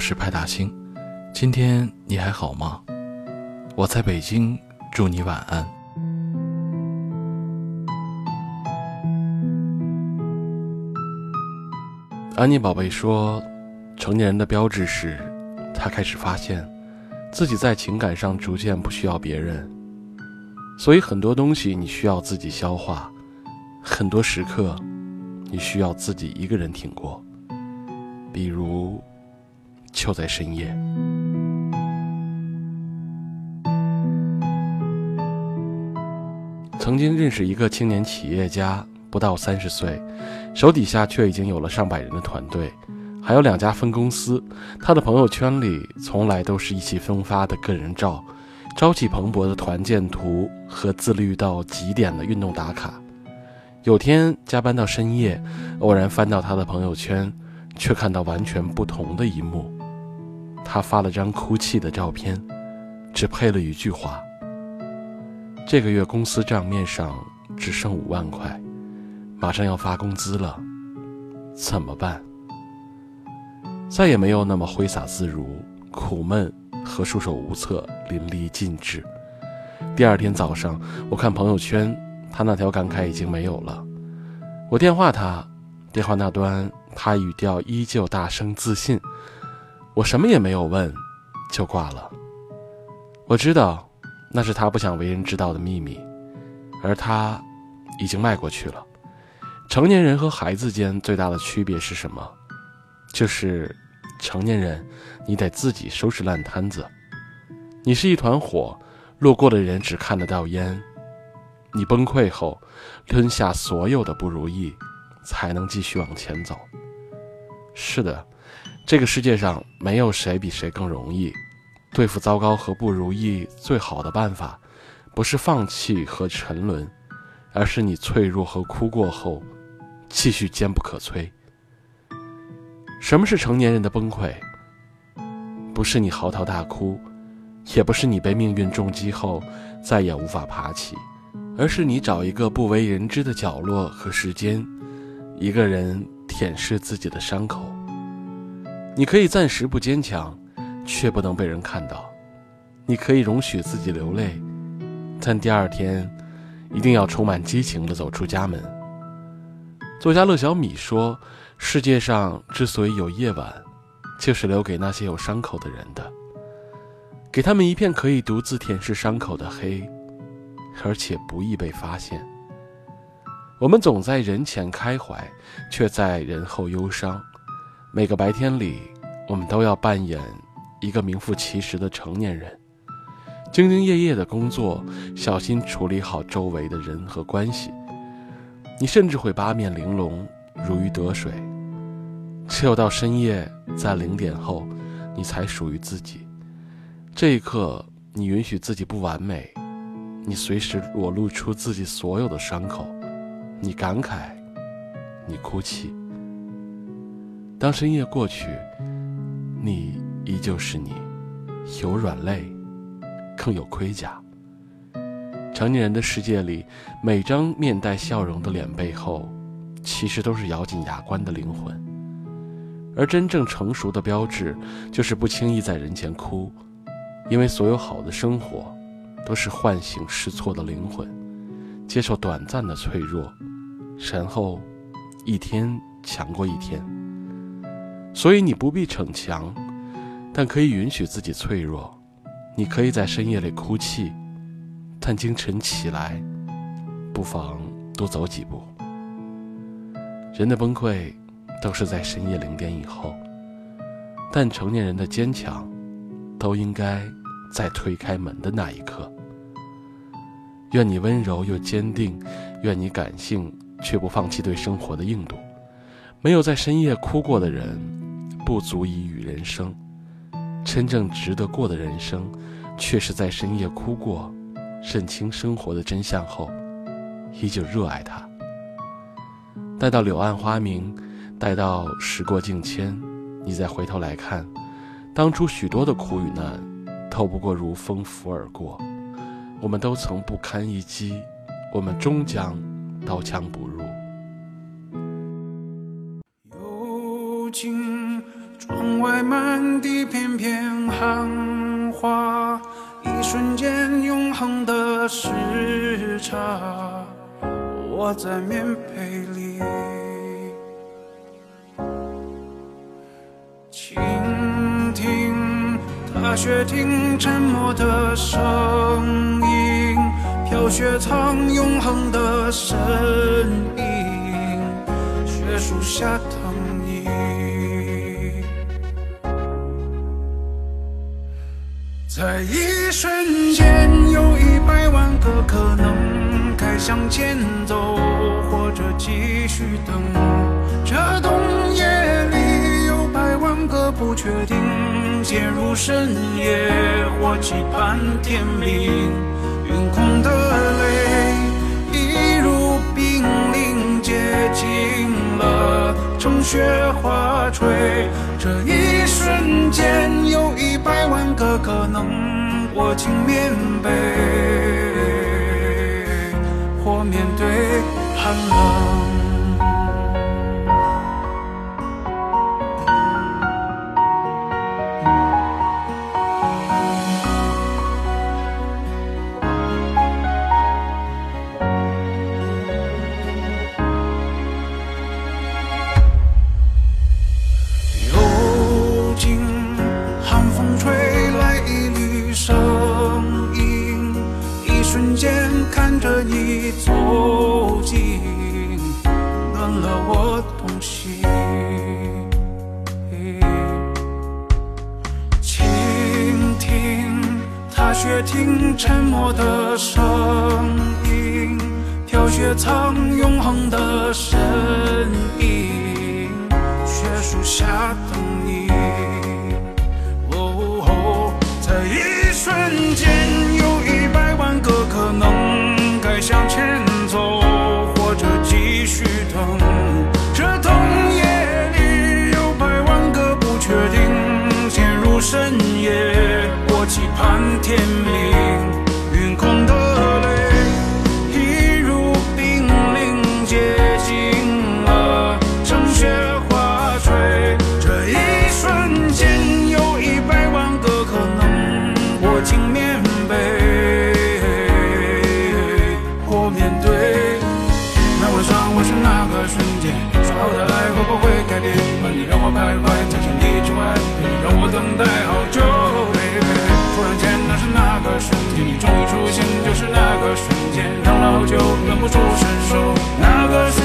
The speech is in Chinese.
是派大星，今天你还好吗？我在北京，祝你晚安。安妮宝贝说，成年人的标志是，他开始发现，自己在情感上逐渐不需要别人，所以很多东西你需要自己消化，很多时刻，你需要自己一个人挺过，比如。就在深夜，曾经认识一个青年企业家，不到三十岁，手底下却已经有了上百人的团队，还有两家分公司。他的朋友圈里从来都是意气风发的个人照，朝气蓬勃的团建图和自律到极点的运动打卡。有天加班到深夜，偶然翻到他的朋友圈，却看到完全不同的一幕。他发了张哭泣的照片，只配了一句话：“这个月公司账面上只剩五万块，马上要发工资了，怎么办？”再也没有那么挥洒自如、苦闷和束手无策淋漓尽致。第二天早上，我看朋友圈，他那条感慨已经没有了。我电话他，电话那端他语调依旧大声自信。我什么也没有问，就挂了。我知道，那是他不想为人知道的秘密，而他已经迈过去了。成年人和孩子间最大的区别是什么？就是成年人，你得自己收拾烂摊子。你是一团火，路过的人只看得到烟。你崩溃后，吞下所有的不如意，才能继续往前走。是的。这个世界上没有谁比谁更容易对付糟糕和不如意。最好的办法，不是放弃和沉沦，而是你脆弱和哭过后，继续坚不可摧。什么是成年人的崩溃？不是你嚎啕大哭，也不是你被命运重击后再也无法爬起，而是你找一个不为人知的角落和时间，一个人舔舐自己的伤口。你可以暂时不坚强，却不能被人看到；你可以容许自己流泪，但第二天一定要充满激情地走出家门。作家乐小米说：“世界上之所以有夜晚，就是留给那些有伤口的人的，给他们一片可以独自舔舐伤口的黑，而且不易被发现。我们总在人前开怀，却在人后忧伤。”每个白天里，我们都要扮演一个名副其实的成年人，兢兢业业的工作，小心处理好周围的人和关系。你甚至会八面玲珑，如鱼得水。只有到深夜，在零点后，你才属于自己。这一刻，你允许自己不完美，你随时裸露出自己所有的伤口，你感慨，你哭泣。当深夜过去，你依旧是你，有软肋，更有盔甲。成年人的世界里，每张面带笑容的脸背后，其实都是咬紧牙关的灵魂。而真正成熟的标志，就是不轻易在人前哭，因为所有好的生活，都是唤醒试错的灵魂，接受短暂的脆弱，然后一天强过一天。所以你不必逞强，但可以允许自己脆弱。你可以在深夜里哭泣，但清晨起来，不妨多走几步。人的崩溃都是在深夜零点以后，但成年人的坚强，都应该在推开门的那一刻。愿你温柔又坚定，愿你感性却不放弃对生活的硬度。没有在深夜哭过的人。不足以与人生，真正值得过的人生，却是在深夜哭过，认清生活的真相后，依旧热爱它。待到柳暗花明，待到时过境迁，你再回头来看，当初许多的苦与难，都不过如风拂而过。我们都曾不堪一击，我们终将刀枪不入。有情窗外满地片片寒花，一瞬间永恒的时差，我在棉被里。倾听踏雪听沉默的声音，飘雪藏永恒的身影，雪树下在一瞬间，有一百万个可能，该向前走，或者继续等。这冬夜里，有百万个不确定，渐入深夜，或期盼天明。云空的泪，一如冰凌，接近了，成雪花坠。这一瞬间，百万个可能，握紧棉被，或面对寒冷。沉默的声音，飘雪藏永恒的身影，雪树下等你。哦，在一瞬间，有一百万个可能，该向前走，或者继续等。这冬夜里，有百万个不确定，陷入深夜，我期盼天明。那是那个瞬间你终于出现就是那个瞬间。等了好久忍不住伸手那个瞬